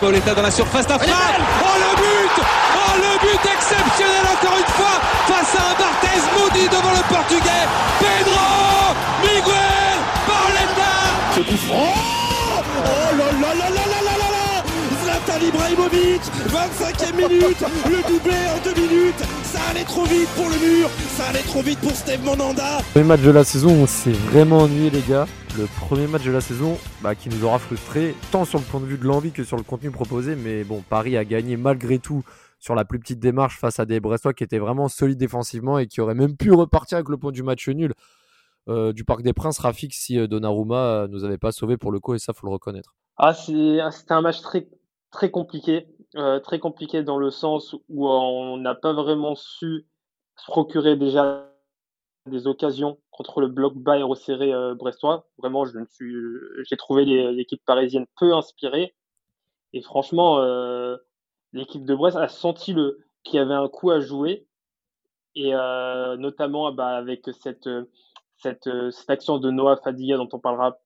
Pauletta dans la surface d'affaire. Oh le but. Oh le but exceptionnel encore une fois face à un Barthez maudit devant le portugais. Pedro Miguel Pauletta Ce coup franc. Oh là là. Zlatan Ibrahimovic 25e minute Le doublé en deux minutes Ça allait trop vite pour le mur Ça allait trop vite pour Steve Monanda Le match de la saison, on s'est vraiment ennuyé les gars le premier match de la saison bah, qui nous aura frustré, tant sur le point de vue de l'envie que sur le contenu proposé. Mais bon, Paris a gagné malgré tout sur la plus petite démarche face à des Brestois qui étaient vraiment solides défensivement et qui auraient même pu repartir avec le point du match nul euh, du Parc des Princes, Rafik, si euh, Donnarumma euh, nous avait pas sauvé pour le coup, et ça, faut le reconnaître. Ah, c'était un match très, très compliqué. très compliqué dans le sens où on n'a pas vraiment su se procurer déjà des occasions contre le bloc bas et resserré euh, brestois. Vraiment, j'ai trouvé l'équipe parisienne peu inspirée. Et franchement, euh, l'équipe de Brest a senti le qu'il y avait un coup à jouer. Et euh, notamment bah, avec cette, cette, cette, action de Noah Fadiga dont on parlera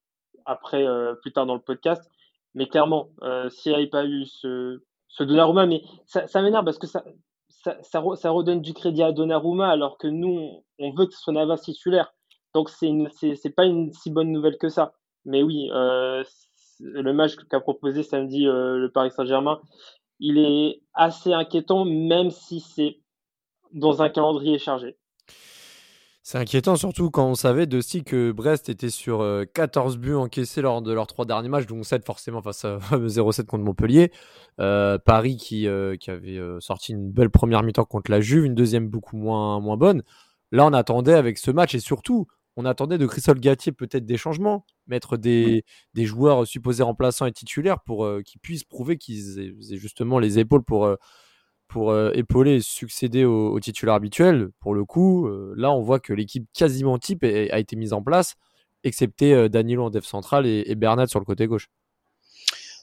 après, plus tard dans le podcast. Mais clairement, s'il n'y avait pas eu ce, ce Donnarumma, mais ça, ça m'énerve parce que ça, ça, ça, redonne du crédit à Donnarumma alors que nous, on veut que ce soit Navas titulaire. Donc, c'est n'est pas une si bonne nouvelle que ça. Mais oui, euh, le match qu'a proposé samedi euh, le Paris Saint-Germain, il est assez inquiétant, même si c'est dans un calendrier chargé. C'est inquiétant, surtout quand on savait de aussi que Brest était sur 14 euh, buts encaissés lors de leurs trois derniers matchs, dont 7 forcément face à 0-7 contre Montpellier. Euh, Paris qui, euh, qui avait sorti une belle première mi-temps contre la Juve, une deuxième beaucoup moins, moins bonne. Là, on attendait avec ce match et surtout, on attendait de Christophe Gatier peut-être des changements, mettre des, des joueurs supposés remplaçants et titulaires pour qu'ils puissent prouver qu'ils aient, justement les épaules pour pour euh, épauler et succéder au, titulaire habituel. Pour le coup, euh, là, on voit que l'équipe quasiment type a, été mise en place, excepté euh, Danilo en def central et, Bernat sur le côté gauche.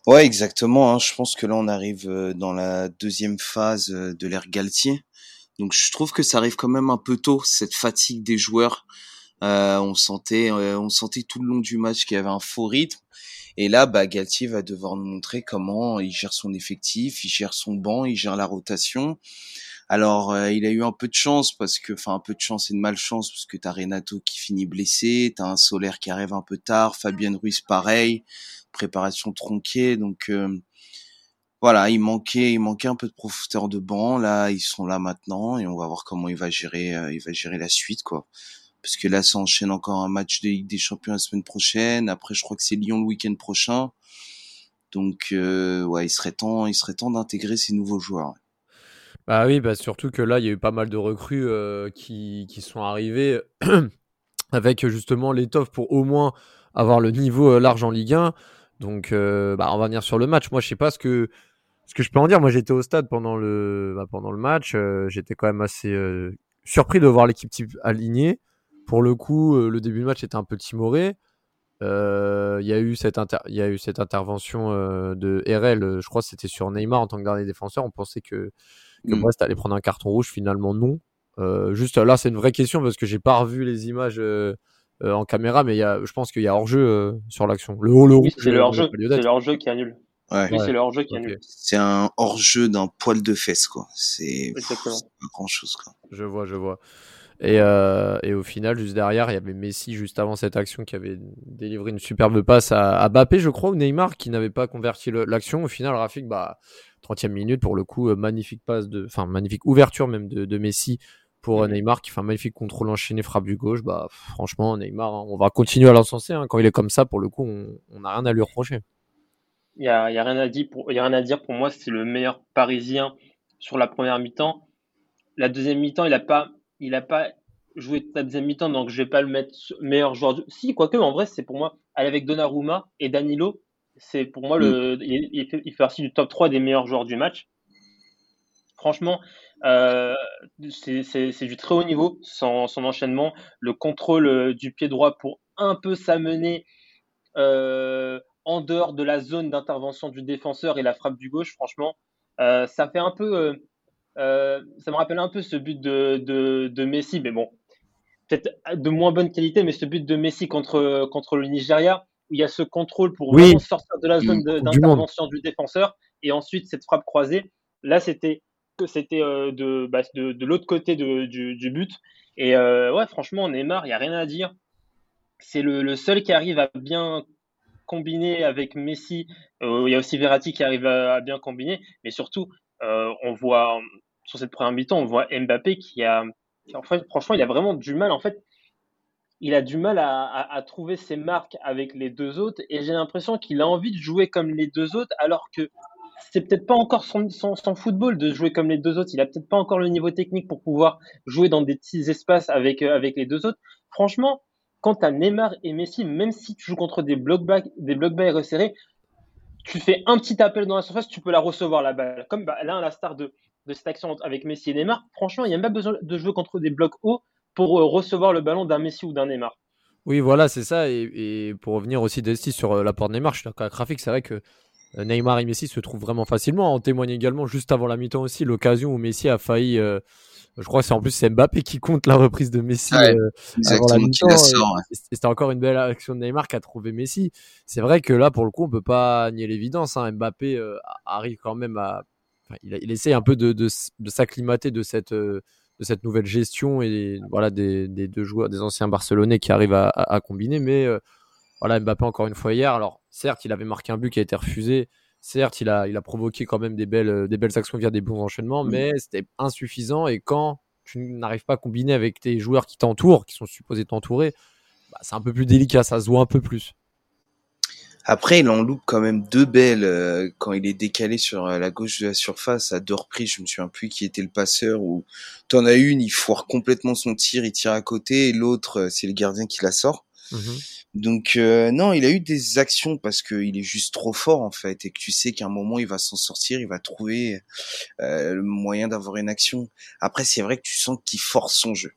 Ouais, exactement. Hein. Je pense que là, on arrive dans la deuxième phase de l'ère Galtier. Donc, je trouve que ça arrive quand même un peu tôt, cette fatigue des joueurs. On sentait, on sentait tout le long du match qu'il y avait un faux rythme. Et là, bah, Galtier va devoir nous montrer comment il gère son effectif, il gère son banc, il gère la rotation. Alors, euh, il a eu un peu de chance parce que, enfin, un peu de chance et de malchance parce que t'as Renato qui finit blessé, t'as un Solaire qui arrive un peu tard, Fabienne Ruiz pareil, préparation tronquée, donc euh, voilà, il manquait, il manquait un peu de profondeur de banc. Là, ils sont là maintenant et on va voir comment il va gérer, euh, il va gérer la suite, quoi parce que là, ça enchaîne encore un match de Ligue des Champions la semaine prochaine. Après, je crois que c'est Lyon le week-end prochain. Donc, euh, ouais, il serait temps, il serait temps d'intégrer ces nouveaux joueurs. Bah oui, bah surtout que là, il y a eu pas mal de recrues euh, qui, qui, sont arrivées avec justement l'étoffe pour au moins avoir le niveau euh, large en Ligue 1. Donc, bah, on va venir sur le match. Moi, je sais pas ce que, ce que je peux en dire. Moi, j'étais au stade pendant le, bah, pendant le match. j'étais quand même assez surpris de voir l'équipe type alignée. Pour le coup, euh, le début du match était un peu timoré. Euh, il y, a eu cette y a eu cette intervention euh, de RL, je crois que c'était sur Neymar en tant que dernier défenseur. On pensait que, que mm. Brest allait prendre un carton rouge, finalement non. juste là, c'est une vraie question parce que j'ai pas revu les images en caméra, mais y a, je pense qu'il y a hors-jeu sur l'action. Le haut, le oui, c'est le hors-jeu, c'est le hors-jeu qui annule. Ouais. Oui, c'est le hors-jeu qui annule. C'est un hors-jeu d'un poil de fesse, quoi. C'est pas grand chose, quoi. Je vois, je vois. Et, euh, et, au final, juste derrière, il y avait Messi juste avant cette action qui avait délivré une superbe passe à, à Bappé, je crois, ou Neymar qui n'avait pas converti l'action. Au final, Rafik, bah, 30e minute pour le coup, euh, magnifique passe de, enfin magnifique ouverture même de, de Messi pour euh, Neymar qui fait un magnifique contrôle enchaîné, frappe du gauche. Bah franchement, Neymar, hein, on va continuer à l'encenser. Hein. Quand il est comme ça, pour le coup, on n'a rien à lui reprocher. Il y a, y a, rien à dire pour, y a rien à dire pour moi. C'est le meilleur Parisien sur la première mi-temps. La deuxième mi-temps, il a pas il n'a pas joué la deuxième mi-temps, donc je vais pas le mettre meilleur joueur. Du... Si, quoique, en vrai, c'est pour moi, avec Donnarumma et Danilo, c'est pour moi, le, mm. il, fait, il, fait, partie du top 3 des meilleurs joueurs du match. Franchement, euh, c'est du très haut niveau, son, son, enchaînement, le contrôle euh, du pied droit pour un peu s'amener euh, en dehors de la zone d'intervention du défenseur et la frappe du gauche, franchement, euh, ça fait un peu euh, euh, ça me rappelle un peu ce but de, de, Messi, mais bon, peut-être de moins bonne qualité, mais ce but de Messi contre, contre le Nigeria, où il y a ce contrôle pour vraiment sortir de la zone d'intervention du, défenseur, et ensuite cette frappe croisée, là c'était c'était de, bah, de, de l'autre côté du, du, but. Et ouais, franchement, Neymar, il n'y a rien à dire. C'est le, le, seul qui arrive à bien combiner avec Messi. il y a aussi Verratti qui arrive à, bien combiner, mais surtout, on voit sur cette première mi-temps, on voit Mbappé qui a, en fait, franchement, il a vraiment du mal. En fait, il a du mal à, trouver ses marques avec les deux autres, et j'ai l'impression qu'il a envie de jouer comme les deux autres, alors que c'est peut-être pas encore son, son, football de jouer comme les deux autres. Il a peut-être pas encore le niveau technique pour pouvoir jouer dans des petits espaces avec, avec les deux autres. Franchement, quant à Neymar et Messi, même si tu joues contre des blocs bas, des blocs resserrés, tu fais un petit appel dans la surface, tu peux la recevoir la balle. Comme bah, là, la star de, de cette action avec Messi et Neymar, franchement, il n'y a même pas besoin de jouer contre des blocs hauts pour euh, recevoir le ballon d'un Messi ou d'un Neymar. Oui, voilà, c'est ça. Et, pour revenir aussi d'Esti sur euh, l'apport de Neymar, je suis d'accord avec Rafik, c'est vrai que euh, Neymar et Messi se trouvent vraiment facilement. On témoigne également juste avant la mi-temps aussi l'occasion où Messi a failli. je crois que c'est en plus c'est Mbappé qui compte la reprise de Messi avant la mi-temps. C'était encore une belle action de Neymar qui a trouvé Messi. C'est vrai que là, pour le coup, on peut pas nier l'évidence. Hein. Mbappé arrive quand même à il, essaie un peu de, s'acclimater de cette, euh, de cette nouvelle gestion et voilà des, deux joueurs, des anciens Barcelonais qui arrivent à, combiner. Mais euh, voilà, Mbappé encore une fois hier. Alors certes, il avait marqué un but qui a été refusé. Certes, il a, il a provoqué quand même des belles, des belles actions via des bons enchaînements, mais c'était insuffisant. Et quand tu n'arrives pas à combiner avec tes joueurs qui t'entourent, qui sont supposés t'entourer, bah, c'est un peu plus délicat, ça se voit un peu plus. Après, il en loupe quand même deux belles euh, quand il est décalé sur euh, la gauche de la surface à deux reprises. Je me souviens plus qui était le passeur. Ou t'en as une, il foire complètement son tir, il tire à côté, et l'autre, euh, c'est le gardien qui la sort. Mmh Donc non, il a eu des actions parce qu'il est juste trop fort en fait, et que tu sais qu'à un moment il va s'en sortir, il va trouver le moyen d'avoir une action. Après, c'est vrai que tu sens qu'il force son jeu.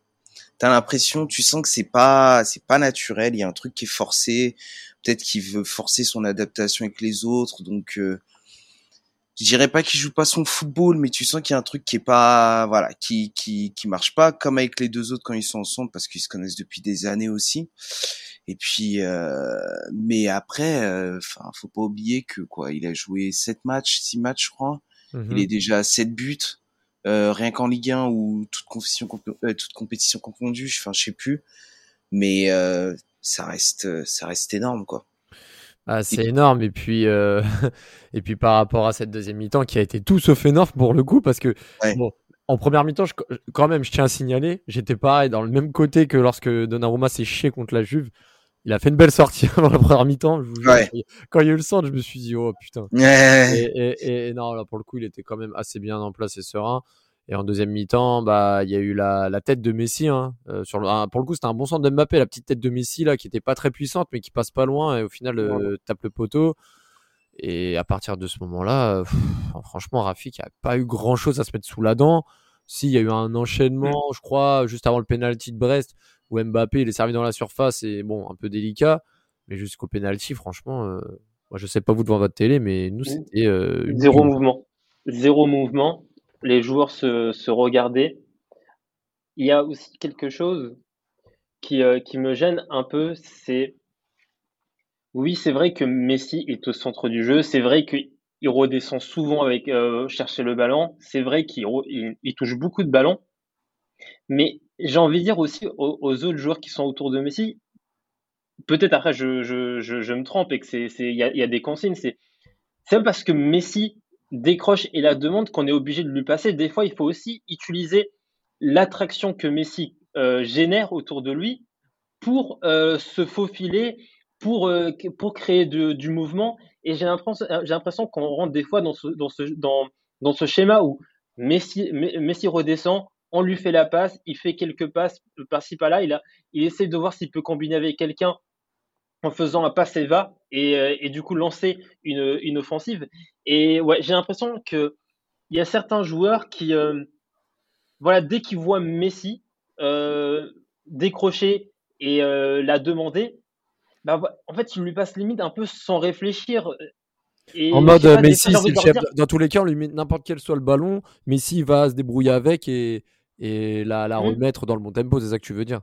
T'as l'impression, tu sens que c'est pas, c'est pas naturel. Il y a un truc qui est forcé peut-être qu'il veut forcer son adaptation avec les autres. Donc, euh, je dirais pas qu'il joue pas son football, mais tu sens qu'il y a un truc qui est pas, voilà, qui qui qui marche pas comme avec les deux autres quand ils sont ensemble parce qu'ils se connaissent depuis des années aussi. Et puis, euh, mais après, euh, enfin, faut pas oublier que quoi, il a joué sept matchs, six matchs, je crois. Il mhm. est déjà à 7 buts. Euh, rien qu'en Ligue 1 ou toute compétition, euh, toute compétition confondue, enfin je sais plus, mais euh, ça reste, ça reste énorme, quoi. Ah, c'est énorme. Et puis, euh, et puis par rapport à cette deuxième mi-temps qui a été tout sauf énorme pour le coup, parce que bon, en première mi-temps, quand même, je tiens à signaler, j'étais pareil dans le même côté que lorsque Donnarumma s'est chié contre la Juve. Il a fait une belle sortie avant la première mi-temps. Quand il y a eu le centre, je me suis dit, oh putain. Et, et, non, là, pour le coup, il était quand même assez bien en place et serein. Et en deuxième mi-temps, bah, il y a eu la, la tête de Messi. Hein, euh, sur le, pour le coup, c'était un bon centre de Mbappé, la petite tête de Messi là, qui était pas très puissante, mais qui passe pas loin et au final euh, tape le poteau. Et à partir de ce moment-là, franchement, Rafik n'a pas eu grand-chose à se mettre sous la dent. Si, il y a eu un enchaînement, je crois, juste avant le penalty de Brest, où Mbappé il est servi dans la surface et bon, un peu délicat. Mais jusqu'au penalty, franchement, euh, moi je sais pas vous devant votre télé, mais nous c'était zéro mouvement, zéro mouvement les joueurs se, regardaient. Il y a aussi quelque chose qui, euh, qui me gêne un peu, c'est oui, c'est vrai que Messi est au centre du jeu, c'est vrai qu'il redescend souvent avec euh, chercher le ballon, c'est vrai qu'il il, touche beaucoup de ballons, mais j'ai envie de dire aussi aux, autres joueurs qui sont autour de Messi, peut-être après je, je, je, me trompe et que c'est il y a, y a, des consignes, c'est c'est parce que Messi décroche et la demande qu'on est obligé de lui passer. Des fois, il faut aussi utiliser l'attraction que Messi euh, génère autour de lui pour euh, se faufiler, pour, euh, pour créer du mouvement. Et j'ai l'impression qu'on rentre des fois dans ce, dans ce, dans, dans ce schéma où Messi, Messi redescend, on lui fait la passe, il fait quelques passes par-ci par-là, il, a, il essaie de voir s'il peut combiner avec quelqu'un en faisant un passe et va euh, et, du coup lancer une, une offensive. Et ouais, j'ai l'impression que il y a certains joueurs qui, euh, voilà, dès qu'ils voient Messi euh, décrocher et la demander, bah, en fait, ils lui passent limite un peu sans réfléchir. en mode Messi, c'est le chef. Dans tous les cas, on lui met n'importe quel soit le ballon, Messi va se débrouiller avec et, et la, la mmh. remettre dans le bon tempo, c'est ça que tu veux dire?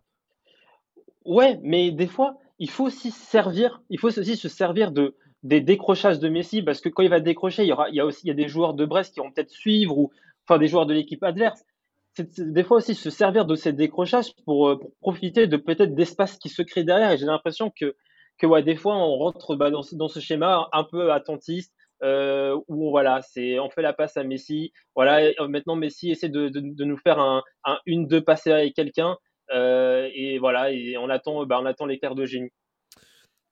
Ouais, mais des fois, il faut aussi servir, il faut aussi se servir de des décrochages de Messi parce que quand il va décrocher, il y aura, il y a aussi il y a des joueurs de Brest qui vont peut-être suivre ou enfin des joueurs de l'équipe adverse. Des fois aussi se servir de ces décrochages pour, euh, pour profiter de peut-être d'espace qui se crée derrière. Et j'ai l'impression que que des fois on rentre bah, dans, ce schéma un peu attentiste euh, où voilà, c'est on fait la passe à Messi. Voilà, maintenant Messi essaie de, de, nous faire un, un une deux passer avec quelqu'un euh, et voilà, et on attend, bah, on attend de génie.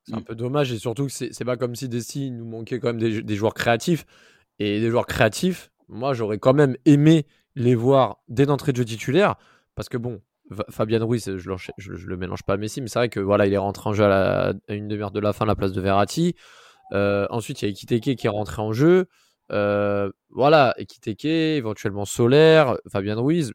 C'est un peu dommage et surtout que c'est pas comme si Desi nous manquait quand même des, des, joueurs créatifs et des joueurs créatifs. Moi, j'aurais quand même aimé les voir dès d'entrée de jeu titulaire parce que bon, Fabien Ruiz, je, je, le mélange pas à Messi, mais c'est vrai que voilà, il est rentré en jeu à, une demi-heure de la fin à la place de Verratti. Euh, ensuite, il y a Ekiteke qui est rentré en jeu. Euh, voilà, Ekiteke, éventuellement Solaire, Fabien Ruiz.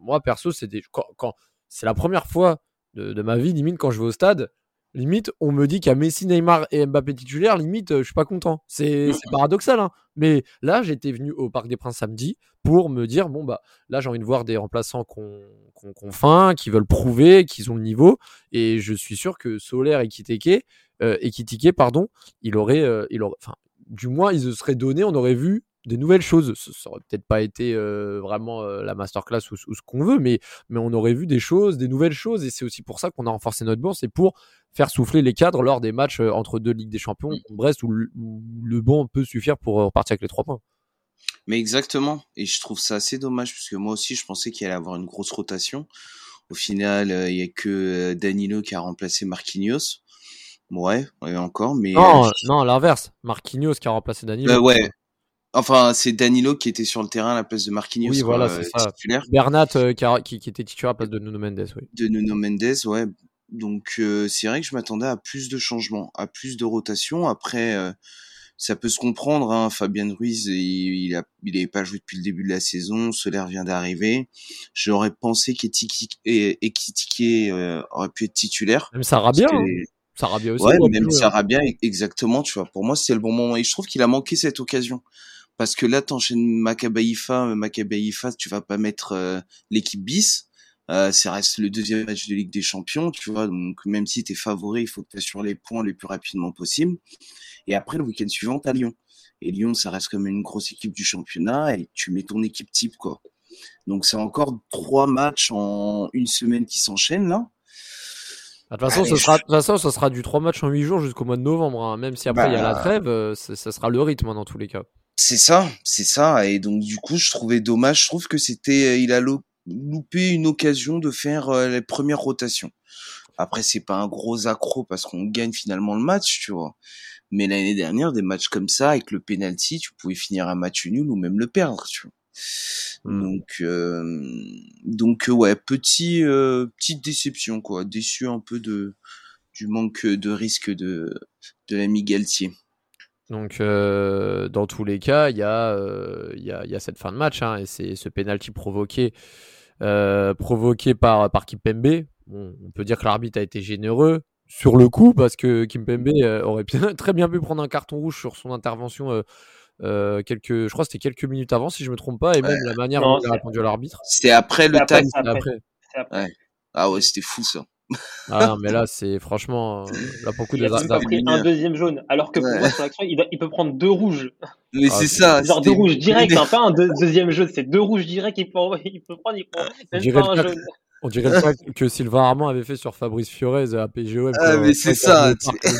Moi, perso, c'est des... quand c'est la première fois de, de, ma vie, limite, quand je vais au stade, limite, on me dit qu'il y a Messi, Neymar et Mbappé titulaires, limite, euh, je suis pas content. C'est paradoxal, hein. Mais là, j'étais venu au Parc des Princes samedi pour me dire, bon, bah, là, j'ai envie de voir des remplaçants qu'on qu qu faim, qui veulent prouver qu'ils ont le niveau. Et je suis sûr que Solaire et Kiteke, euh, et Kitike, pardon, il aurait, euh, il aurait, enfin, du moins, ils se seraient donnés, on aurait vu des nouvelles choses. Ça, aurait peut-être pas été euh, vraiment euh, la masterclass ou, ou ce qu'on veut, mais, mais on aurait vu des choses, des nouvelles choses, et c'est aussi pour ça qu'on a renforcé notre banc, c'est pour faire souffler les cadres lors des matchs euh, entre deux Ligues des Champions, Brest, où le, où le banc peut suffire pour repartir avec les trois points. Mais exactement, et je trouve ça assez dommage, parce que moi aussi, je pensais qu'il allait avoir une grosse rotation. Au final, il y a que Danilo qui a remplacé Marquinhos. Ouais, ouais, encore, mais. Non, euh, non, l'inverse. Marquinhos qui a remplacé Danilo. Euh, ouais. Enfin, c'est Danilo qui était sur le terrain à la place de Marquinhos. Oui, voilà, c'est ça. Titulaire. Bernat euh, qui, a, qui, qui, était titulaire à la place de Nuno Mendes, oui. De Nuno Mendes, ouais. Donc, euh, c'est vrai que je m'attendais à plus de changements, à plus de rotation. Après, euh, ça peut se comprendre. Hein. Fabien Ruiz, il, il, a, il avait pas joué depuis le début de la saison. Solaire vient d'arriver. J'aurais pensé qu'Ekitike euh, aurait pu être titulaire. Même ça bien. Hein. Sarabia aussi. Ouais, même Sarabia, exactement, tu vois. Pour moi, c'est le bon moment. Et je trouve qu'il a manqué cette occasion. Parce que là, t'enchaînes Makabaïfa, Makabaïfa, tu vas pas mettre euh, l'équipe bis. Euh, ça reste le deuxième match de Ligue des Champions, tu vois. Donc, même si t'es favori, il faut que tu les points le plus rapidement possible. Et après, le week-end suivant, t'as Lyon. Et Lyon, ça reste comme une grosse équipe du championnat et tu mets ton équipe type, quoi. Donc, c'est encore trois matchs en une semaine qui s'enchaînent, là. De toute façon, ce sera, de toute façon, ça sera du 3 matchs en 8 jours jusqu'au mois de novembre. Hein. Même si après il bah... y a la trêve, euh, ça sera le rythme hein, dans tous les cas. C'est ça, c'est ça. Et donc du coup, je trouvais dommage. Je trouve que c'était, il a loupé une occasion de faire euh, les premières rotations. Après, c'est pas un gros accro parce qu'on gagne finalement le match, tu vois. Mais l'année dernière, des matchs comme ça, avec le penalty, tu pouvais finir un match nul ou même le perdre, tu vois. Mmh. Donc, euh, donc ouais, petit, euh, petite déception quoi, déçu un peu de du manque de risque de de l'ami Galtier. Donc, euh, dans tous les cas, il y, euh, y, a, y a cette fin de match hein, et c'est ce penalty provoqué euh, provoqué par par Kimpembe. Bon, on peut dire que l'arbitre a été généreux sur le coup parce que Kimpembe aurait bien, très bien pu prendre un carton rouge sur son intervention euh, quelques, je crois que c'était quelques minutes avant, si je me trompe pas, et même ouais. la manière dont il a répondu à l'arbitre. C'était après le après. après. Ouais. Ah ouais, c'était fou ça. Ah non, mais là, c'est franchement, là beaucoup il de. Il a pris un deuxième jaune, alors que pour ouais. moi, sur l'action, il, il, peut prendre deux rouges. Mais ah, c'est ça. Genre deux rouges direct, hein, pas un deux, deuxième jaune, c'est deux rouges direct, il peut, il peut prendre, il prend même pas un jaune. On dirait pas que Sylvain Armand avait fait sur Fabrice Fiorez à PGOM. Ah, mais c'est ça.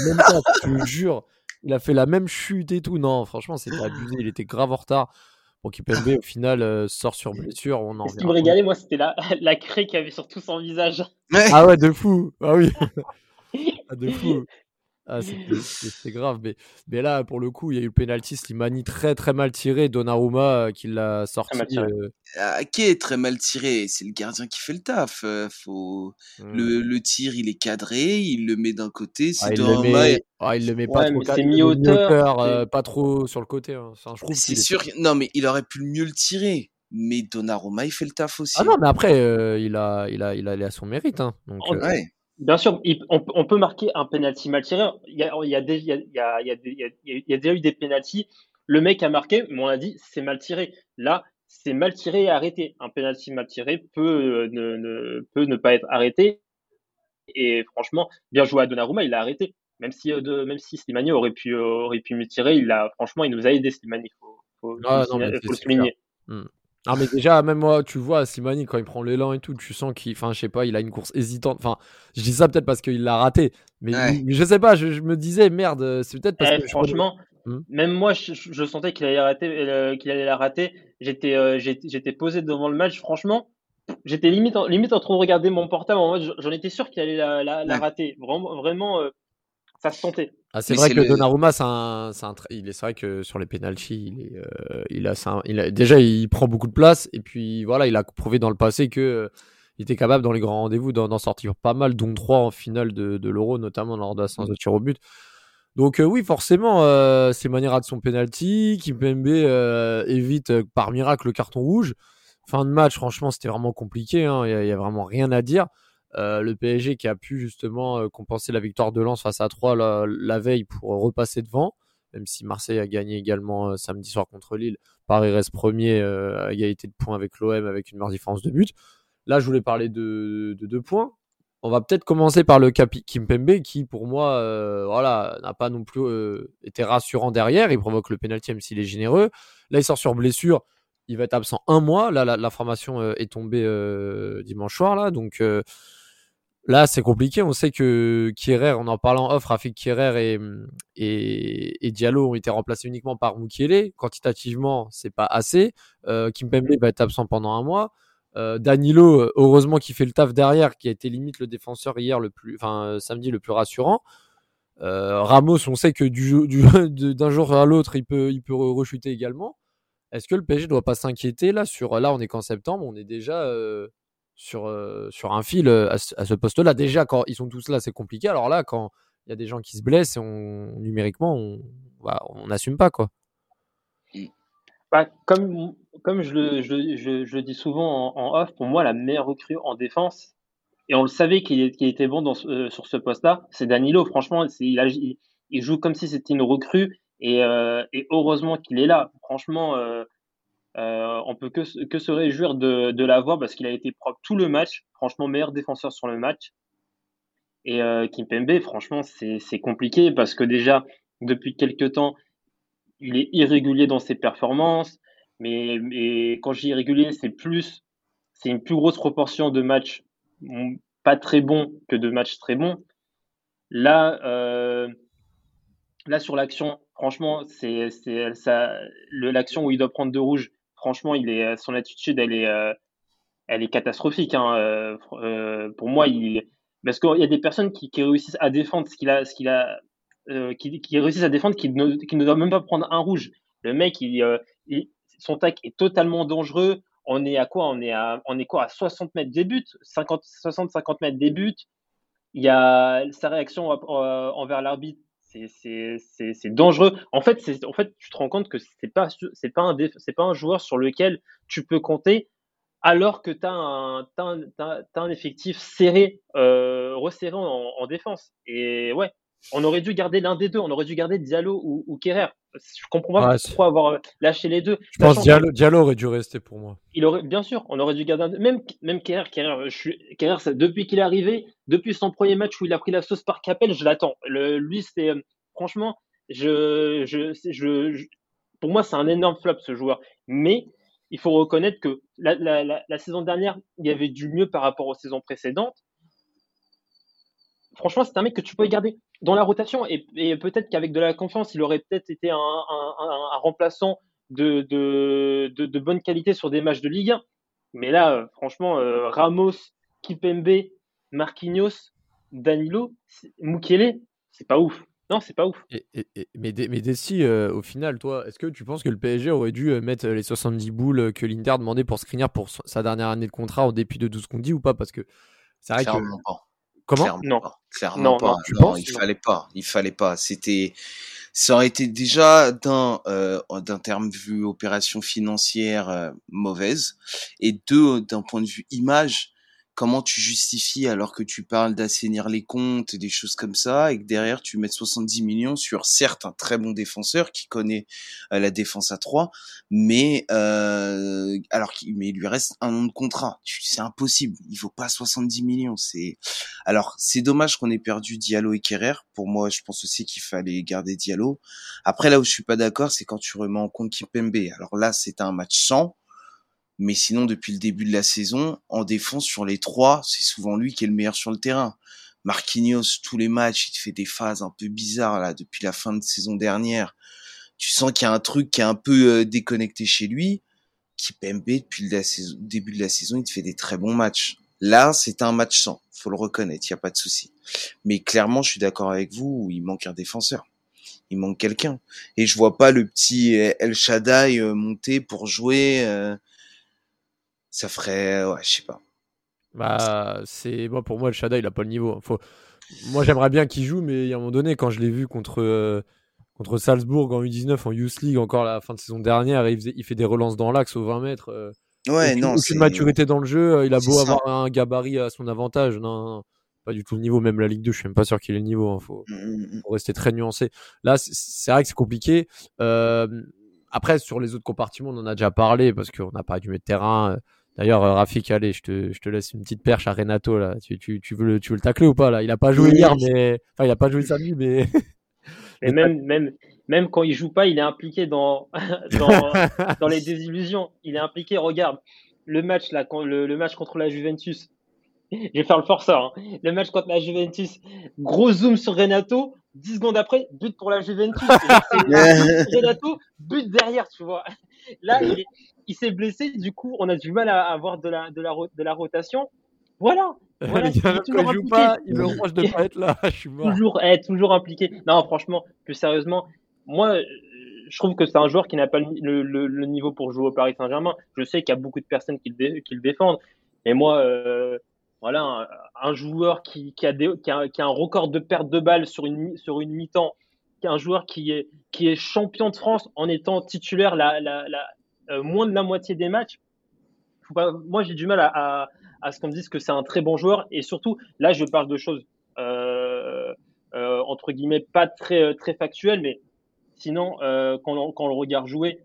Même temps, je te jure il a fait la même chute et tout. Non, franchement, c'était abusé. Il était grave en retard. Bon, Kipembe, au final, euh, sort sur blessure. On en Ce qui me régalait, moi, c'était la, la craie qu'il y avait sur tout son visage. Ah ouais, de fou. Ah oui. ah, de fou. Ah, c'était grave. Mais, mais là, pour le coup, il y a eu le penalty Slimani très très mal tiré. Donnarumma euh, qui l'a sorti. Euh... Ah, qui est très mal tiré? C'est le gardien qui fait le taf. Euh, faut... Mmh. Le, le, tir, il est cadré, il le met d'un côté. Ah, il, le met... ah, il le met pas ouais, trop C'est. Euh, pas trop sur le côté. Hein. C'est sûr. Est... Non, mais il aurait pu mieux le tirer. Mais Donnarumma, il fait le taf aussi. Ah non, mais après, euh, il, a, il, a, il a allé à son mérite. Hein. Donc, ouais. Bien sûr, on, on, peut marquer un penalty mal tiré. Il y a, il y a, des, il y a, il y a, il y a, il y a déjà eu des penalties. Le mec a marqué, mais on a dit c'est mal tiré. Là, c'est mal tiré et arrêté. Un penalty mal tiré peut ne, ne, peut ne pas être arrêté Et franchement, bien joué à Donnarumma, il l'a arrêté. Même si, de, même si Slimani aurait pu, aurait pu me tirer, il a, franchement, il nous a aidé, Slimani. Il faut, faut, Ah, faut, non, le souligner. Ah mais déjà même moi tu vois Simani quand il prend l'élan et tout tu sens qu'il enfin je sais pas il a une course hésitante enfin je dis ça peut-être parce qu'il l'a raté mais, Ouais. je sais pas je, je me disais merde c'est peut-être parce Eh, que franchement, Hmm. même moi, je, sentais qu'il allait rater, euh, qu'il allait la rater. J'étais, euh, j'étais, j'étais posé devant le match. Franchement, j'étais limite, en- limite en train de regarder mon portable. En mode, j'en étais sûr qu'il allait la, la, la Ouais. rater. Vraiment, vraiment, euh, ça se sentait. Ah, c'est vrai que le- Donnarumma, c'est un, c'est un tr- il est, c'est vrai que sur les il est, euh, il a, c'est un- il a- déjà, il prend beaucoup de place et puis voilà, il a prouvé dans le passé que euh, il était capable dans les grands rendez-vous d'en, d'en sortir pas mal, dont trois en finale de, de l'Euro, notamment lors de la séance de tir au but. Donc euh, oui, forcément, euh, c'est manière de son penalty, Kimpembe euh, évite euh, par miracle le carton rouge. Fin de match, franchement, c'était vraiment compliqué. hein, Il y, a- il y a vraiment rien à dire. Euh, le PSG qui a pu justement euh, compenser la victoire de Lens face à 3 la, veille pour repasser devant, même si Marseille a gagné également euh, samedi soir contre Lille. Paris reste premier à égalité de points avec l'OM avec une meilleure différence de but. Là, je voulais parler de, de deux points. On va peut-être commencer par le Kimpembe qui, pour moi, voilà, n'a pas non plus été rassurant derrière. Il provoque le penalty même s'il est généreux. Là, il sort sur blessure. Il va être absent un mois. Là, la- l'information euh, est tombée dimanche soir. Là, donc là, c'est compliqué. On sait que Kierer, on en parlant off, Rafik Kierer et, et, et Diallo ont été remplacés uniquement par Mukiele. Quantitativement, c'est pas assez. Euh, Kimpembe va être absent pendant un mois. Euh, Danilo, heureusement, qui fait le taf derrière, qui a été limite le défenseur hier le plus, enfin euh, samedi le plus rassurant. Euh, Ramos, on sait que du, d'un jour à l'autre, il peut, il peut re- rechuter également. Est-ce que le PSG doit pas s'inquiéter là sur là on est qu'en septembre, on est déjà sur euh, sur un fil euh, à, ce- à ce poste-là. Déjà quand ils sont tous là, c'est compliqué. Alors là, quand il y a des gens qui se blessent, on numériquement, on bah, on n'assume pas quoi. Bah, comme, comme je le, je, je, je le dis souvent en, en off, pour moi, la meilleure recrue en défense, et on le savait qu'il qu'il était bon dans euh, sur ce poste-là, c'est Danilo. Franchement, il, a- il, il joue comme si c'était une recrue, et, euh, et heureusement qu'il est là. Franchement, euh, on peut que, se- réjouir de, l'avoir parce qu'il a été propre tout le match. Franchement, meilleur défenseur sur le match. Et euh, Kimpembe, franchement, c'est compliqué parce que déjà, depuis quelques temps, il est irrégulier dans ses performances. Mais, quand je dis irrégulier, c'est plus, c'est une plus grosse proportion de matchs pas très bons que de matchs très bons. Là, euh, là sur l'action, franchement, c'est l'action où il doit prendre deux rouges. Franchement, il est son attitude, elle est euh, elle est catastrophique. Hein. Euh, euh, pour moi, il parce qu'il y a des personnes qui, qui réussissent à défendre ce qu'il a, ce qu'il a, euh, qui, qui réussissent à défendre, qui ne, qui ne doivent même pas prendre un rouge. Le mec, il, euh, il- son tac est totalement dangereux. On est à quoi? On est à, on est quoi? À 60 mètres des buts, 50, 60, 50 mètres des buts? Il y a sa réaction euh, envers l'arbitre, c'est, dangereux. En fait, en fait, tu te rends compte que c'est pas, pas un, pas un joueur sur lequel tu peux compter alors que tu as un effectif serré, euh, resserré en, en défense. Et ouais, on aurait dû garder l'un des deux. On aurait dû garder Diallo ou, ou Kerrer. Je comprends pas Ouais, pourquoi avoir lâché les deux. Je pense Diallo, Diallo aurait dû rester pour moi. il aurait, bien sûr, on aurait dû garder un, même, même Kerrer, Kerrer, je suis, Kerrer, ça, depuis qu'il est arrivé, depuis son premier match où il a pris la sauce par Capel, je l'attends. Lui, c'est, euh, franchement, je, je, c'est- je, je- pour moi, c'est un énorme flop, ce joueur. Mais, il faut reconnaître que la, la, la, la saison dernière, il y avait du mieux par rapport aux saisons précédentes. Franchement, c'est un mec que tu peux garder dans la rotation et, et peut-être qu'avec de la confiance, il aurait peut-être été un, un, un, un remplaçant de, de, de, de bonne qualité sur des matchs de Ligue 1. Mais là, euh, franchement, euh, Ramos, Kipembe, Marquinhos, Danilo, Mukele, c'est pas ouf. Non, c'est pas ouf. Et, et- et- mais, mais Dessy, euh, au final, toi, est-ce que tu penses que le PSG aurait dû mettre les 70 boules que l'Inter demandait pour Skriniar pour sa dernière année de contrat en dépit de tout ce qu'on dit ou pas? Parce que c'est vrai que. Pas. Comment? Clairement Non. pas. Clairement Non, pas. non, Non, tu penses il Non? fallait pas. Il fallait pas. C'était, ça aurait été déjà d'un, euh, d'un terme de vue opération financière euh, mauvaise et deux d'un point de vue image. Comment tu justifies alors que tu parles d'assainir les comptes et des choses comme ça et que derrière tu mets 70 millions sur certes un très bon défenseur qui connaît euh, la défense à 3 mais euh, alors qu'il mais il lui reste un an de contrat. C'est impossible. Il faut pas 70 millions. C'est alors c'est dommage qu'on ait perdu Diallo et Kerrer. Pour moi je pense aussi qu'il fallait garder Diallo. Après là où je suis pas d'accord c'est quand tu remets en compte Kimpembe. Alors là c'était un match sans mais sinon, depuis le début de la saison, en défense sur les trois, c'est souvent lui qui est le meilleur sur le terrain. Marquinhos, tous les matchs, il te fait des phases un peu bizarres là depuis la fin de saison dernière. Tu sens qu'il y a un truc qui est un peu euh, déconnecté chez lui. Qui PMB depuis le début de la saison, il te fait des très bons matchs. Là, c'est un match sans, faut le reconnaître, il y a pas de souci. Mais clairement, je suis d'accord avec vous, il manque un défenseur. Il manque quelqu'un. Et je vois pas le petit El Shaddai euh, monter pour jouer. Euh, ça ferait, ouais, je sais pas. Bah, c'est moi pour moi le Shadow il a pas le niveau. Faut... Moi j'aimerais bien qu'il joue, mais à un moment donné quand je l'ai vu contre euh, contre Salzbourg en U19 en Youth League encore la fin de saison dernière, il, il fait des relances dans l'axe aux 20 mètres. Euh, ouais, non, c'est maturité dans le jeu. Euh, il a beau avoir un gabarit à son avantage, non, pas du tout le niveau. Même la Ligue 2, je suis même pas sûr qu'il ait le niveau. Il hein. faut... Mmh, mmh, mmh. faut, rester très nuancé. Là, c'est vrai que c'est compliqué. après, sur les autres compartiments, on en a déjà parlé parce qu'on n'a pas du mettre terrain. D'ailleurs, euh, Rafik, allez, je te, je te laisse une petite perche à Renato là. Tu, tu, tu veux le, tu veux le tacler ou pas là? Il a pas joué hier, mais enfin, il a pas joué samedi, mais. Et même, même, même quand il joue pas, il est impliqué dans, dans, dans les désillusions. Il est impliqué. Regarde, le match là, le, le match contre la Juventus. Je vais faire le forceur. Hein. Le match contre la Juventus. Gros zoom sur Renato. 10 secondes après, but pour la Juventus. Renato, but derrière, tu vois. Là, il est, il s'est blessé, du coup, on a du mal à avoir de la, de la, de la rotation. Voilà. voilà il, joue pas, il me reproche de pas être là. Je suis mort. Toujours, être toujours impliqué. Non, franchement, plus sérieusement, moi, je trouve que c'est un joueur qui n'a pas le, le, niveau pour jouer au Paris Saint-Germain. Je sais qu'il y a beaucoup de personnes qui le, qui le défendent. Mais moi, euh, voilà, un, joueur qui, a qui, a, qui, a un record de perte de balles sur une, sur une mi-temps, un joueur qui est, qui est champion de France en étant titulaire la, la, euh, moins de la moitié des matchs. moi, j'ai du mal à, à, ce qu'on me dise que c'est un très bon joueur. Et surtout, là, je parle de choses euh, euh, entre guillemets pas très très factuelles, mais sinon, quand on, quand, le regarde jouer,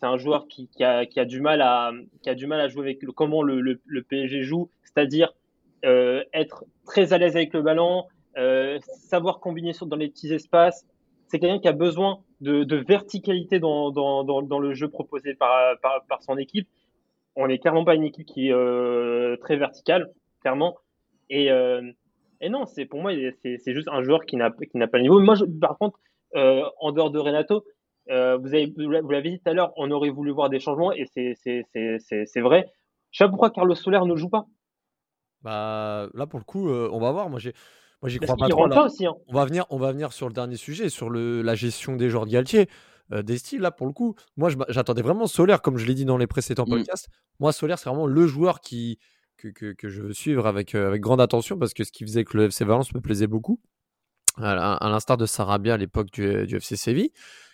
c'est un joueur qui, qui, a, qui, a, du mal à qui a du mal à jouer avec comment le PSG joue, c'est-à-dire être très à l'aise avec le ballon, savoir combiner dans les petits espaces. C'est quelqu'un qui a besoin de, verticalité dans, le jeu proposé par, son équipe. On n'est clairement pas une équipe qui est euh, très verticale, clairement. Et, euh, non, c'est pour moi, c'est juste un joueur qui n'a pas le niveau. Moi, par contre, euh, en dehors de Renato, euh, vous avez vous l'avez dit tout à l'heure, on aurait voulu voir des changements et c'est vrai. Je sais pas pourquoi Carlos Soler ne joue pas. Bah là pour le coup, euh, on va voir. Moi j'ai moi, j'y crois pas trop. Aussi, hein. on, va venir, on va venir sur le dernier sujet, sur le, la gestion des joueurs de Galtier. Euh, des styles, là, pour le coup, moi, j'attendais vraiment Solaire, comme je l'ai dit dans les précédents mmh. podcasts. Moi, Solaire, c'est vraiment le joueur qui, que, que, que je veux suivre avec, euh, avec grande attention parce que ce qu'il faisait avec le FC Valence me plaisait beaucoup. À, l'instar de Sarabia à l'époque du, du, FC Séville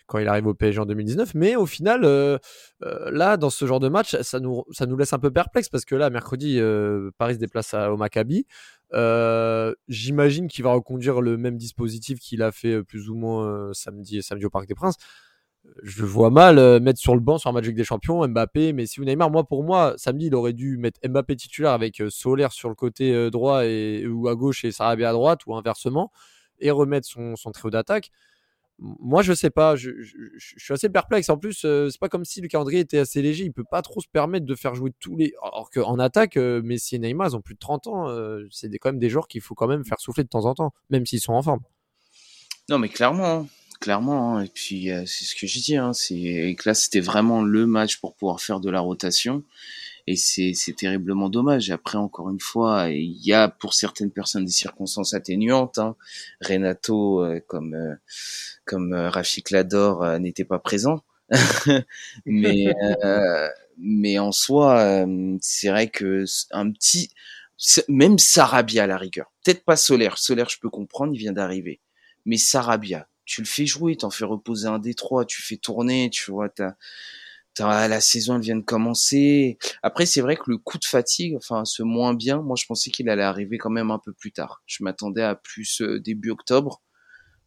quand il arrive au PSG en 2019. Mais au final, euh, euh, là, dans ce genre de match, ça nous, ça nous laisse un peu perplexe parce que là, mercredi, euh, Paris se déplace au Maccabi. J'imagine qu'il va reconduire le même dispositif qu'il a fait plus ou moins samedi, samedi au Parc des Princes. Je vois mal mettre sur le banc sur un match avec des champions Mbappé, mais si vous Neymar, moi pour moi, samedi il aurait dû mettre Mbappé titulaire avec Solaire sur le côté droit et, ou à gauche et Sarabia à droite ou inversement et remettre son, son trio d'attaque moi, je sais pas. Je, suis assez perplexe. En plus, euh, c'est pas comme si le calendrier était assez léger. Il peut pas trop se permettre de faire jouer tous les. Alors qu'en attaque, euh, Messi et Neymar, ils ont plus de 30 ans. Euh, c'est quand même des joueurs qu'il faut quand même faire souffler de temps en temps, même s'ils sont en forme. Non, mais clairement, hein. clairement. Hein. Et puis, c'est ce que je dis. Hein. Que là, c'était vraiment le match pour pouvoir faire de la rotation et c'est terriblement dommage. Après, encore une fois, il y a pour certaines personnes des circonstances atténuantes. Hein. Renato, euh, comme euh, comme euh, Rafik Lador, n'était pas présent, mais mais en soi, c'est vrai que un petit, même Sarabia à la rigueur, peut-être pas Solaire. Solaire, je peux comprendre, il vient d'arriver, mais Sarabia, tu le fais jouer, t'en fais reposer un des trois, tu fais tourner, tu vois, t'as la saison elle vient de commencer. Après, c'est vrai que le coup de fatigue, enfin, ce moins bien, moi, je pensais qu'il allait arriver quand même un peu plus tard. Je m'attendais à plus euh, début octobre,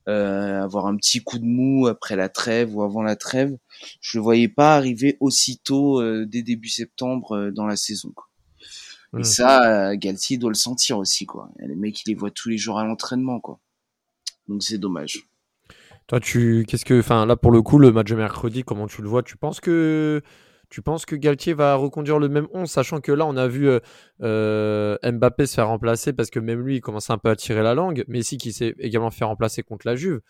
euh, avoir un petit coup de mou après la trêve ou avant la trêve. Je le voyais pas arriver aussitôt euh, dès début septembre euh, dans la saison. Quoi. Et mmh. ça, Galtier doit le sentir aussi, quoi. Les mecs, il les voit tous les jours à l'entraînement, quoi. Donc c'est dommage. Toi, tu, qu'est-ce que, enfin, là pour le coup, le match de mercredi, comment tu le vois? Tu penses que, tu penses que Galtier va reconduire le même 11, sachant que là, on a vu euh, euh, Mbappé se faire remplacer parce que même lui, il commence un peu à tirer la langue. Messi qui s'est également fait remplacer contre la Juve.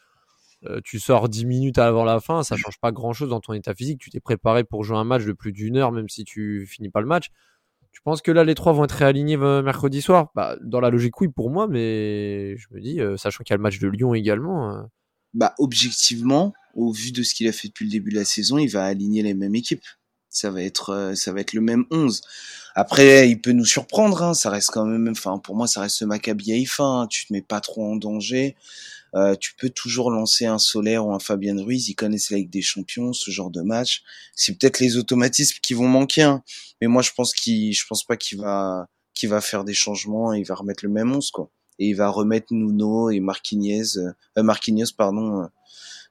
Euh, tu sors 10 minutes avant la fin, ça change pas grand-chose dans ton état physique. Tu t'es préparé pour jouer un match de plus d'une heure, même si tu finis pas le match. Tu penses que là, les trois vont être réalignés mercredi soir? Bah, Dans la logique, oui, pour moi, mais je me dis, sachant qu'il y a le match de Lyon également bah, objectivement, au vu de ce qu'il a fait depuis le début de la saison, il va aligner les mêmes équipes. Ça va être, euh, ça va être le même 11. Après, il peut nous surprendre. Hein. Ça reste quand même, enfin, pour moi, ça reste Maccabi Haïfa. Hein. Tu te mets pas trop en danger. Euh, tu peux toujours lancer un Solaire ou un Fabien Ruiz. Ils connaissent la Ligue des Champions, ce genre de match. C'est peut-être les automatismes qui vont manquer. Hein. Mais moi, je pense qu'il, je pense pas qu'il va, qu'il va faire des changements. Et il va remettre le même 11, quoi et il va remettre Nuno et Marquinhos, euh, Marquinhos pardon, euh,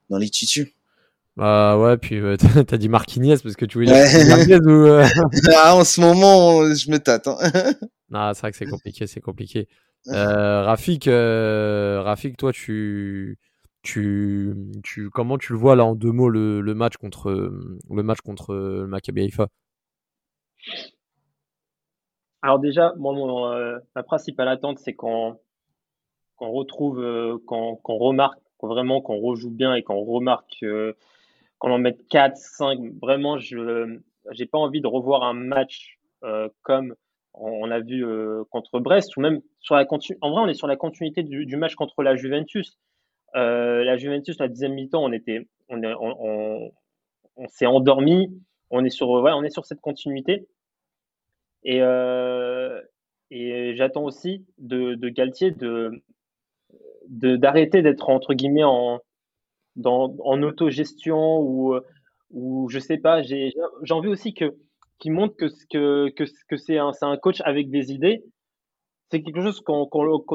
dans les titus. Bah ouais, puis euh, t'as dit Marquinhos parce que tu voulais dire ou euh... ah, en ce moment, je me tâte. Hein. non, c'est vrai que c'est compliqué, c'est compliqué. Euh, Rafik, euh, Rafik, toi, tu, tu, tu, comment tu le vois là en deux mots le, le match contre le match contre le Maccabi Haifa? Alors déjà, moi, mon, ma principale attente, c'est qu'on qu'on retrouve, euh, qu'on remarque vraiment qu'on rejoue bien et qu'on remarque euh, qu'on en mette 4, 5. Vraiment, je j'ai pas envie de revoir un match euh, comme on, a vu contre Brest ou même sur la en vrai on est sur la continuité du, match contre la Juventus. la Juventus la deuxième mi-temps on était on, on, on, s'est endormi. On est sur ouais, on est sur cette continuité et et j'attends aussi de, de Galtier de d'arrêter d'être entre guillemets en dans, en autogestion ou ou je sais pas j'ai envie aussi que qui montre que que que, que c'est un un coach avec des idées. C'est quelque chose qu'on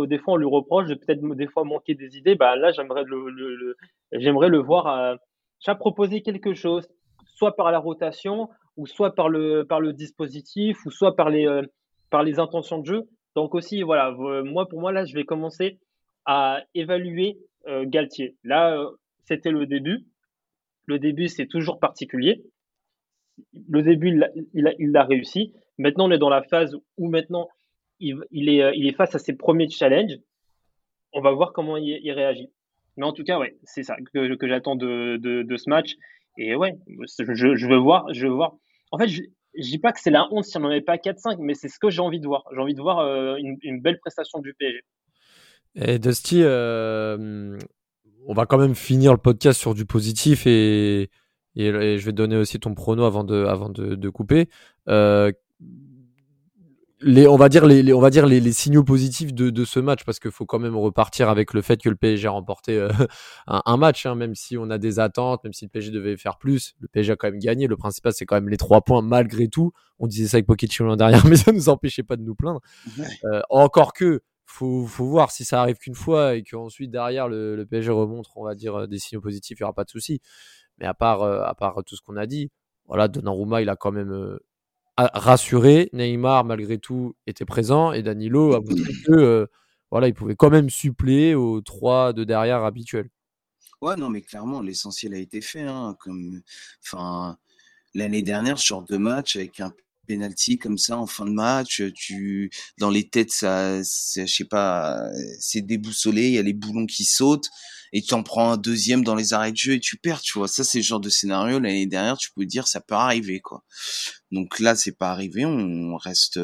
des fois on lui reproche de peut-être des fois manquer des idées. Bah là j'aimerais le, j'aimerais le voir à, à proposer quelque chose soit par la rotation ou soit par le par le dispositif ou soit par les euh, par les intentions de jeu. Donc aussi voilà moi pour moi là je vais commencer à évaluer euh, Galtier. Là, euh, c'était le début. Le début, c'est toujours particulier. Le début, il a, réussi. Maintenant, on est dans la phase où maintenant, il, il, est, euh, il est face à ses premiers challenges. On va voir comment il, réagit. Mais en tout cas, ouais, c'est ça que, j'attends de, ce match. Et ouais, je, veux voir, je veux voir. En fait, je, je dis pas que c'est la honte si on n'en avait pas 4-5, mais c'est ce que j'ai envie de voir. J'ai envie de voir une, une, belle prestation du PSG. Et Dusty, euh, on va quand même finir le podcast sur du positif et, et, je vais donner aussi ton prono avant de, avant de, de couper. Euh, les, on va dire les, on va dire les, les signaux positifs de, de ce match parce qu'il faut quand même repartir avec le fait que le PSG a remporté euh, un, un, match, hein, même si on a des attentes, même si le PSG devait faire plus, le PSG a quand même gagné. Le principal c'est quand même les trois points malgré tout. On disait ça avec Pochettino derrière, mais ça nous empêchait pas de nous plaindre. Euh, encore que faut, faut voir si ça arrive qu'une fois et qu'ensuite derrière le, le, PSG remonte, on va dire, euh, des signaux positifs, il n'y aura pas de souci. Mais à part, euh, à part tout ce qu'on a dit, voilà, Donnarumma, il a quand même euh, rassuré. Neymar, malgré tout, était présent et Danilo a montré que voilà, il pouvait quand même suppléer aux trois de derrière habituels. Ouais, non, mais clairement, l'essentiel a été fait. Hein, comme, enfin, l'année dernière, ce genre de match avec un penalty comme ça en fin de match, tu dans les têtes ça, je sais pas, c'est déboussolé, il y a les boulons qui sautent et tu en prends un deuxième dans les arrêts de jeu et tu perds, tu vois. Ça c'est le genre de scénario l'année dernière, tu peux dire ça peut arriver quoi. Donc là c'est pas arrivé, on reste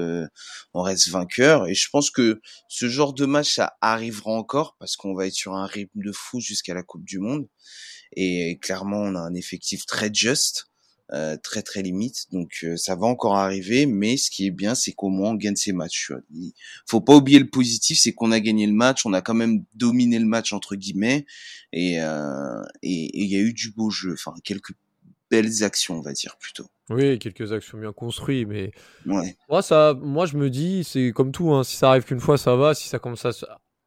on reste vainqueur et je pense que ce genre de match ça arrivera encore parce qu'on va être sur un rythme de fou jusqu'à la Coupe du monde et clairement on a un effectif très juste euh, très très limite. Donc euh, ça va encore arriver, mais ce qui est bien, c'est qu'au moins on gagne ces matchs. Il faut pas oublier le positif, c'est qu'on a gagné le match, on a quand même dominé le match entre guillemets, et euh, et il y a eu du beau jeu, enfin quelques belles actions, on va dire plutôt. Oui, quelques actions bien construites, mais Ouais. moi, ça, moi je me dis, c'est comme tout, hein, si ça arrive qu'une fois, ça va. Si ça commence à, se-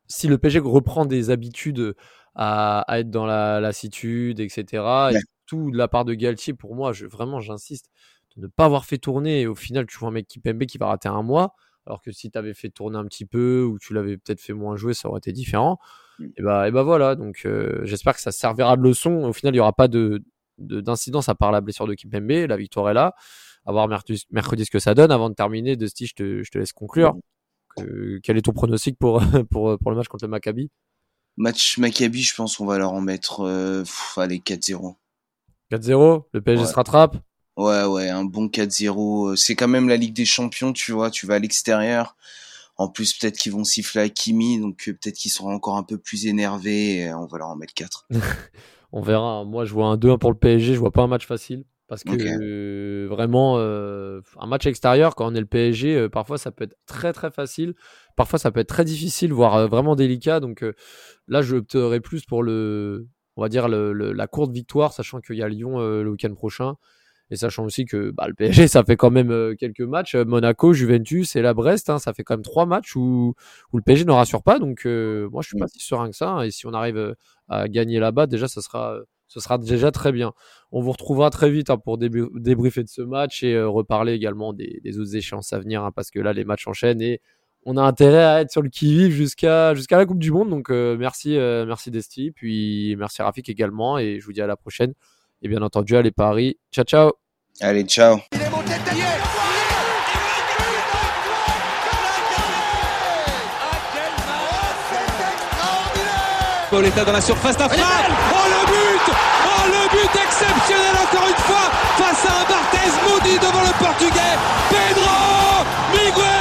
si le PSG reprend des habitudes à, à être dans la lassitude, etc. Et De la part de Galtier, pour moi, je, vraiment, j'insiste, de ne pas avoir fait tourner. Et au final, tu vois un mec qui PMB qui va rater un mois, alors que si tu avais fait tourner un petit peu ou tu l'avais peut-être fait moins jouer, ça aurait été différent. Mm. Et bah, et bah voilà. Donc, euh, j'espère que ça servira de leçon. Au final, il n'y aura pas de de- d'incidence à part la blessure de Kimpembe. La victoire est là. À voir mercredi, mercredi ce que ça donne. Avant de terminer, Dusty, je te, je te laisse conclure. Que- quel est ton pronostic pour, pour, pour le match contre le Maccabi? Match Maccabi, je pense qu'on va leur en mettre, euh, allez, 4-0. 4-0 Le PSG Ouais. se rattrape Ouais, ouais, un bon 4-0. C'est quand même la Ligue des Champions, tu vois, tu vas à l'extérieur. En plus, peut-être qu'ils vont siffler à Kimi, donc euh, peut-être qu'ils seront encore un peu plus énervés et on va leur en mettre 4. On verra. Moi, je vois un 2-1 pour le PSG. Je vois pas un match facile. Parce que euh, vraiment, euh, un match extérieur, quand on est le PSG, euh, parfois ça peut être très très facile. Parfois ça peut être très difficile, voire euh, vraiment délicat. Donc euh, là, je opterais plus pour le, on va dire le- le- la courte victoire, sachant qu'il y a Lyon euh, le week-end prochain. Et sachant aussi que bah, le PSG, ça fait quand même euh, quelques matchs. Euh, Monaco, Juventus et la Brest, hein, ça fait quand même trois matchs où, où le PSG ne rassure pas. Donc euh, moi, je suis pas si serein que ça. hein. Et si on arrive à gagner là-bas, déjà, ça sera, ce sera déjà très bien. On vous retrouvera très vite hein, pour débri- débriefer de ce match et euh, reparler également des, des autres échéances à venir, parce que là, les matchs enchaînent et on a intérêt à être sur le qui-vive jusqu'à jusqu'à la Coupe du Monde. Donc euh, merci, euh, merci Desti, puis merci Rafik également, et je vous dis à la prochaine. Et bien entendu, allez Paris. Ciao, ciao. Allez, ciao. Pauletta dans la surface d'affaire. Oh le but Oh le but exceptionnel encore une fois face à un Barthez maudit devant le portugais. Pedro Miguel